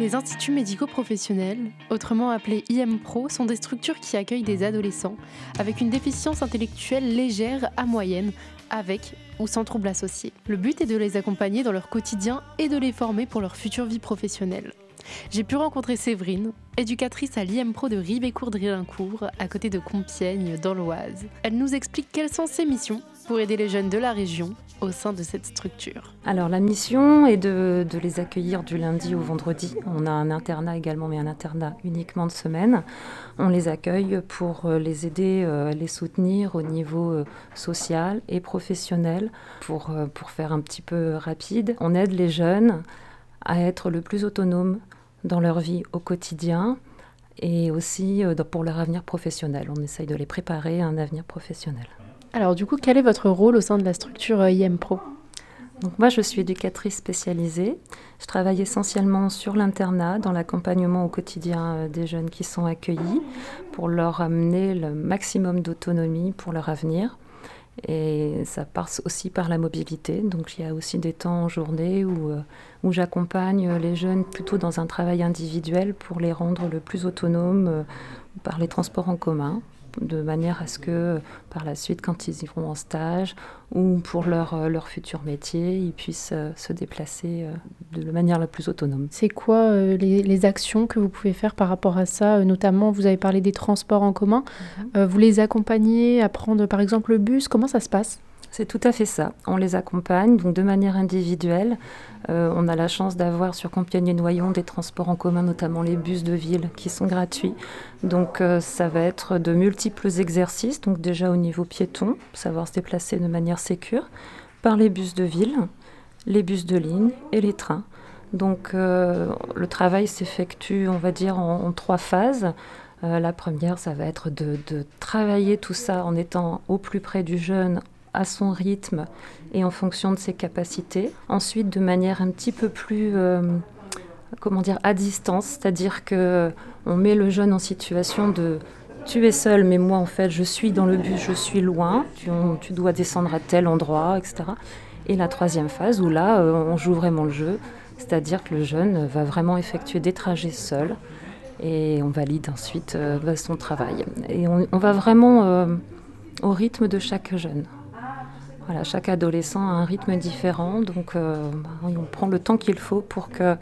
Les instituts médico-professionnels, autrement appelés IMPRO, sont des structures qui accueillent des adolescents avec une déficience intellectuelle légère à moyenne, avec ou sans troubles associés. Le but est de les accompagner dans leur quotidien et de les former pour leur future vie professionnelle. J'ai pu rencontrer Séverine, éducatrice à l'IMPRO de Ribécourt-Drillincourt, à côté de Compiègne, dans l'Oise. Elle nous explique quelles sont ses missions pour aider les jeunes de la région au sein de cette structure. Alors la mission est de, les accueillir du lundi au vendredi. On a un internat également, mais un internat uniquement de semaine. On les accueille pour euh, les aider, euh, les soutenir au niveau euh, social et professionnel. Pour faire un petit peu rapide, on aide les jeunes à être le plus autonomes dans leur vie au quotidien et aussi pour leur avenir professionnel. On essaye de les préparer à un avenir professionnel. Alors du coup, quel est votre rôle au sein de la structure euh, IMPRO donc moi, je suis éducatrice spécialisée. Je travaille essentiellement sur l'internat, dans l'accompagnement au quotidien euh, des jeunes qui sont accueillis, pour leur amener le maximum d'autonomie pour leur avenir. Et ça passe aussi par la mobilité. Donc il y a aussi des temps en journée où, euh, où j'accompagne les jeunes plutôt dans un travail individuel pour les rendre le plus autonomes par les transports en commun de manière à ce que par la suite, quand ils iront en stage ou pour leur, euh, leur futur métier, ils puissent euh, se déplacer euh, de la manière la plus autonome. C'est quoi les, actions que vous pouvez faire par rapport à ça? Notamment, vous avez parlé des transports en commun. Mhm. vous les accompagnez à prendre par exemple le bus? Comment ça se passe? C'est tout à fait ça. On les accompagne donc de manière individuelle. Euh, on a la chance d'avoir sur Compiègne et Noyon des transports en commun, notamment les bus de ville, qui sont gratuits. Donc euh, ça va être de multiples exercices. Donc déjà au niveau piéton, savoir se déplacer de manière sécure, par les bus de ville, les bus de ligne et les trains. Donc euh, le travail s'effectue, on va dire, en, trois phases. la première, ça va être de, de, travailler tout ça en étant au plus près du jeune, à son rythme et en fonction de ses capacités. Ensuite, de manière un petit peu plus, euh, comment dire, à distance, c'est-à-dire que on met le jeune en situation de tu es seul, mais moi en fait je suis dans le bus, je suis loin, tu, tu dois descendre à tel endroit, etc. Et la troisième phase où là euh, on joue vraiment le jeu, c'est-à-dire que le jeune va vraiment effectuer des trajets seul et on valide ensuite euh, son travail. Et on va vraiment au rythme de chaque jeune. Voilà, chaque adolescent a un rythme différent, donc euh, bah, on prend le temps qu'il faut pour que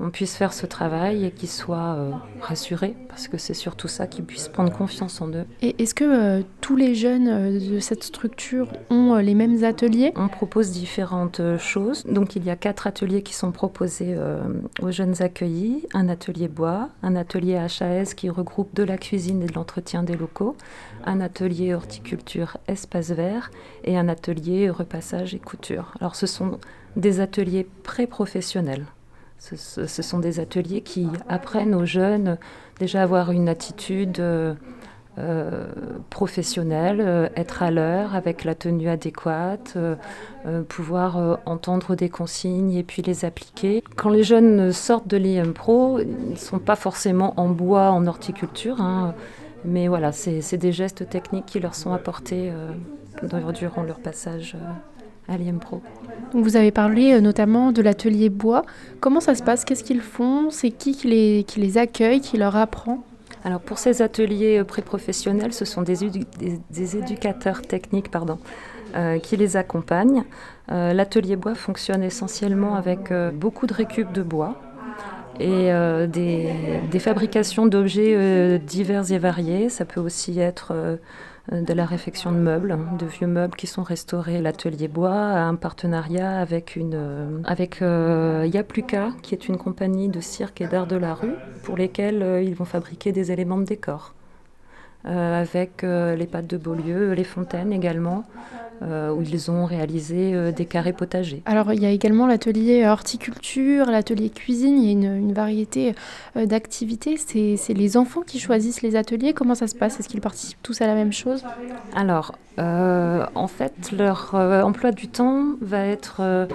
on puisse faire ce travail et qu'ils soient euh, rassurés, parce que c'est surtout ça, qu'ils puissent prendre confiance en eux. Et est-ce que euh, tous les jeunes euh, de cette structure ont les mêmes ateliers? On propose différentes choses. Donc il y a quatre ateliers qui sont proposés aux jeunes accueillis. Un atelier bois, un atelier HAS qui regroupe de la cuisine et de l'entretien des locaux, un atelier horticulture espace vert et un atelier repassage et couture. Alors ce sont des ateliers pré-professionnels. Ce, sont des ateliers qui apprennent aux jeunes déjà à avoir une attitude euh, euh, professionnelle, euh, être à l'heure avec la tenue adéquate, pouvoir entendre des consignes et puis les appliquer. Quand les jeunes sortent de l'IM Pro, ils ne sont pas forcément en bois, en horticulture, hein, mais voilà, c'est des gestes techniques qui leur sont apportés durant leur passage à. Vous avez parlé euh, notamment de l'atelier bois. Comment ça se passe? Qu'est-ce qu'ils font? C'est qui qui les, qui les accueille, qui leur apprend? Alors pour ces ateliers euh, pré-professionnels, ce sont des, des, éducateurs techniques pardon, euh, qui les accompagnent. L'atelier bois fonctionne essentiellement avec beaucoup de récup de bois et des, des, fabrications d'objets divers et variés. Ça peut aussi être de la réfection de meubles, de vieux meubles qui sont restaurés. L'atelier bois a un partenariat avec, une, euh, avec euh, Yapluka, qui est une compagnie de cirque et d'art de la rue, pour lesquels ils vont fabriquer des éléments de décor. Avec les pâtes de Beaulieu, les fontaines également. Euh, où ils ont réalisé euh, des carrés potagers. Alors il y a également l'atelier horticulture, l'atelier cuisine, il y a une, variété euh, d'activités. C'est les enfants qui choisissent les ateliers. Comment ça se passe? Est-ce qu'ils participent tous à la même chose? Alors en fait leur emploi du temps va être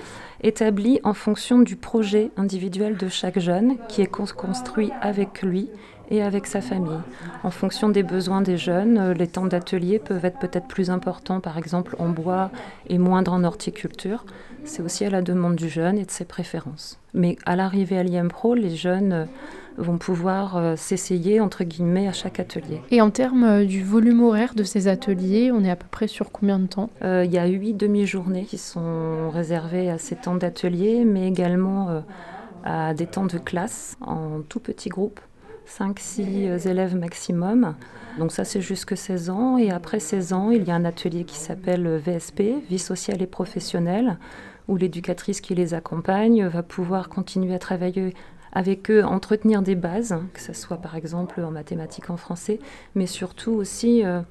établi en fonction du projet individuel de chaque jeune qui est construit avec lui et avec sa famille. En fonction des besoins des jeunes, euh, les temps d'atelier peuvent être peut-être plus importants, par exemple en bois et moindres en horticulture. C'est aussi à la demande du jeune et de ses préférences. Mais à l'arrivée à l'IMPRO, les jeunes euh, vont pouvoir euh, s'essayer, entre guillemets, à chaque atelier. Et en termes du volume horaire de ces ateliers, on est à peu près sur combien de temps? Il y a huit demi-journées qui sont réservées à ces temps d'atelier, mais également à des temps de classe en tout petits groupes 5-6 élèves maximum. Donc ça, c'est jusque 16 ans. Et après 16 ans, il y a un atelier qui s'appelle VSP, Vie sociale et professionnelle, où l'éducatrice qui les accompagne va pouvoir continuer à travailler avec eux, entretenir des bases, que ce soit par exemple en mathématiques, en français, mais surtout aussi... Euh,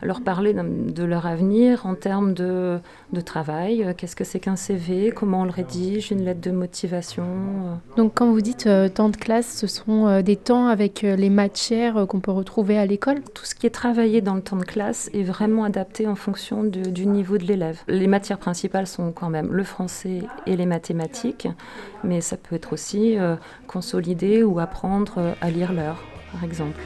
leur parler de leur avenir en termes de, de travail. Euh, qu'est-ce que c'est qu'un CV Comment on le rédige? Une lettre de motivation? Euh. Donc quand vous dites euh, temps de classe, ce sont des temps avec les matières qu'on peut retrouver à l'école? Tout ce qui est travaillé dans le temps de classe est vraiment adapté en fonction du niveau de l'élève. Les matières principales sont quand même le français et les mathématiques, mais ça peut être aussi consolider ou apprendre à lire l'heure, par exemple.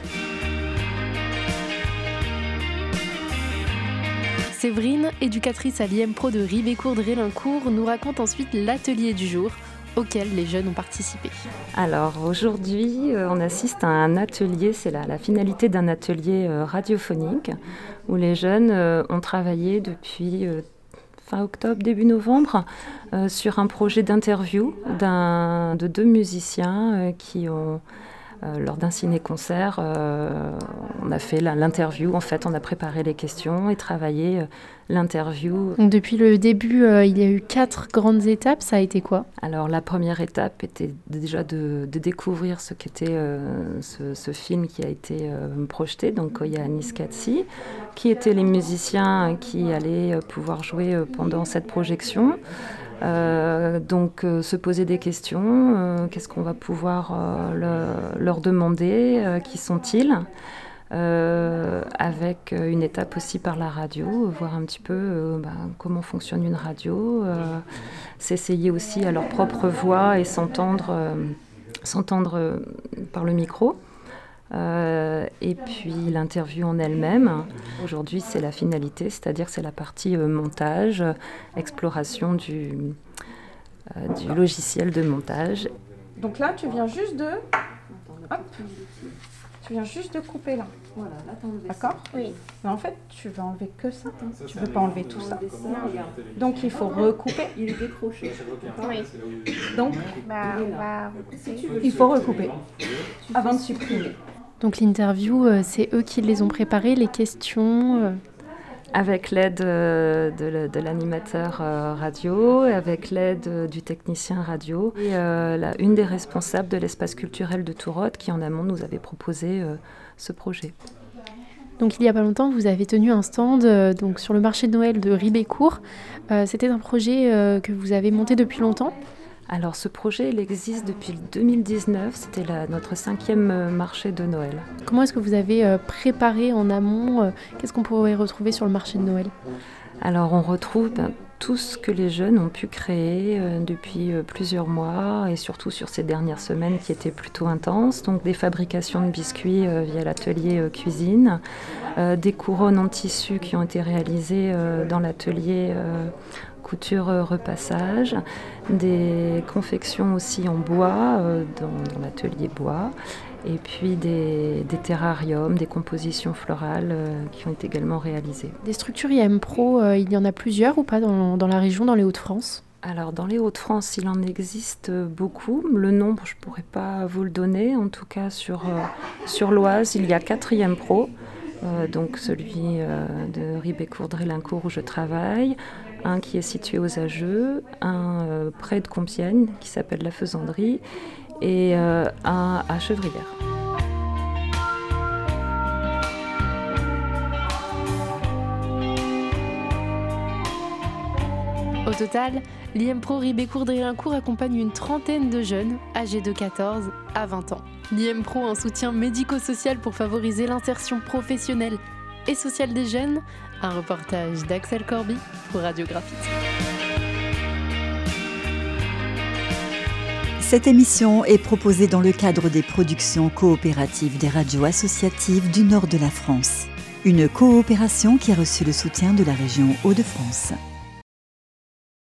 Séverine, éducatrice à l'IM-Pro de Ribécourt-Drélincourt, nous raconte ensuite l'atelier du jour auquel les jeunes ont participé. Alors aujourd'hui, euh, on assiste à un atelier, c'est la, finalité d'un atelier euh, radiophonique où les jeunes euh, ont travaillé depuis fin octobre, début novembre, sur un projet d'interview de deux musiciens qui ont euh, lors d'un ciné-concert, euh, on a fait l'interview. En fait, on a préparé les questions et travaillé euh, l'interview. Depuis le début, il y a eu quatre grandes étapes. Ça a été quoi? Alors, la première étape était déjà de, découvrir ce qu'était ce, film qui a été projeté, donc Koya Niskatsi, qui étaient les musiciens qui allaient pouvoir jouer pendant cette projection. Euh, donc euh, se poser des questions, euh, qu'est-ce qu'on va pouvoir leur demander, qui sont-ils avec une étape aussi par la radio, voir un petit peu bah, comment fonctionne une radio, s'essayer aussi à leur propre voix et s'entendre s'entendre par le micro. Euh, et puis l'interview en elle-même. Aujourd'hui, c'est la finalité, c'est-à-dire c'est la partie euh, montage, exploration du, euh, du logiciel de montage. Donc là, tu viens juste de... Hop. Tu viens juste de couper là. Voilà, là D'accord Oui. Mais en fait, tu veux enlever que ça. tu ne veux pas enlever tout ça. Donc il faut recouper. Il est décroché. Oui. Donc, bah, il faut recouper avant de supprimer. Donc l'interview, euh, c'est eux qui les ont préparées, les questions euh. Avec l'aide euh, de, l'animateur radio, avec l'aide du technicien radio et une des responsables de l'espace culturel de Tourotte qui en amont nous avait proposé ce projet. Donc il y a pas longtemps, vous avez tenu un stand donc sur le marché de Noël de Ribécourt. C'était un projet que vous avez monté depuis longtemps alors ce projet, il existe depuis 2019, c'était notre cinquième euh, marché de Noël. Comment est-ce que vous avez euh, préparé en amont euh, Qu'est-ce qu'on pourrait retrouver sur le marché de Noël? Alors on retrouve ben, tout ce que les jeunes ont pu créer depuis plusieurs mois et surtout sur ces dernières semaines qui étaient plutôt intenses. Donc des fabrications de biscuits via l'atelier cuisine, des couronnes en tissu qui ont été réalisées dans l'atelier couture euh, repassage, des confections aussi en bois euh, dans, l'atelier bois, et puis des, terrariums, des compositions florales euh, qui ont été également réalisées. Des structures IM Pro, il y en a plusieurs ou pas dans, dans la région, dans les Hauts-de-France? Alors dans les Hauts-de-France, il en existe beaucoup. Le nombre, je ne pourrais pas vous le donner. En tout cas, sur, sur l'Oise, il y a 4 IM Pro. donc celui de Ribécourt-Drélincourt où je travaille, un qui est situé aux Ageux, un euh, près de Compiègne qui s'appelle la Faisanderie et euh, un à Chevrières. Au total, l'IMPRO Ribécourt-Drélincourt accompagne une trentaine de jeunes âgés de 14 à 20 ans. L'IMPRO, un soutien médico-social pour favoriser l'insertion professionnelle et sociale des jeunes, un reportage d'Axel Corby pour Radio Cette émission est proposée dans le cadre des productions coopératives des radios associatives du nord de la France. Une coopération qui a reçu le soutien de la région Hauts-de-France.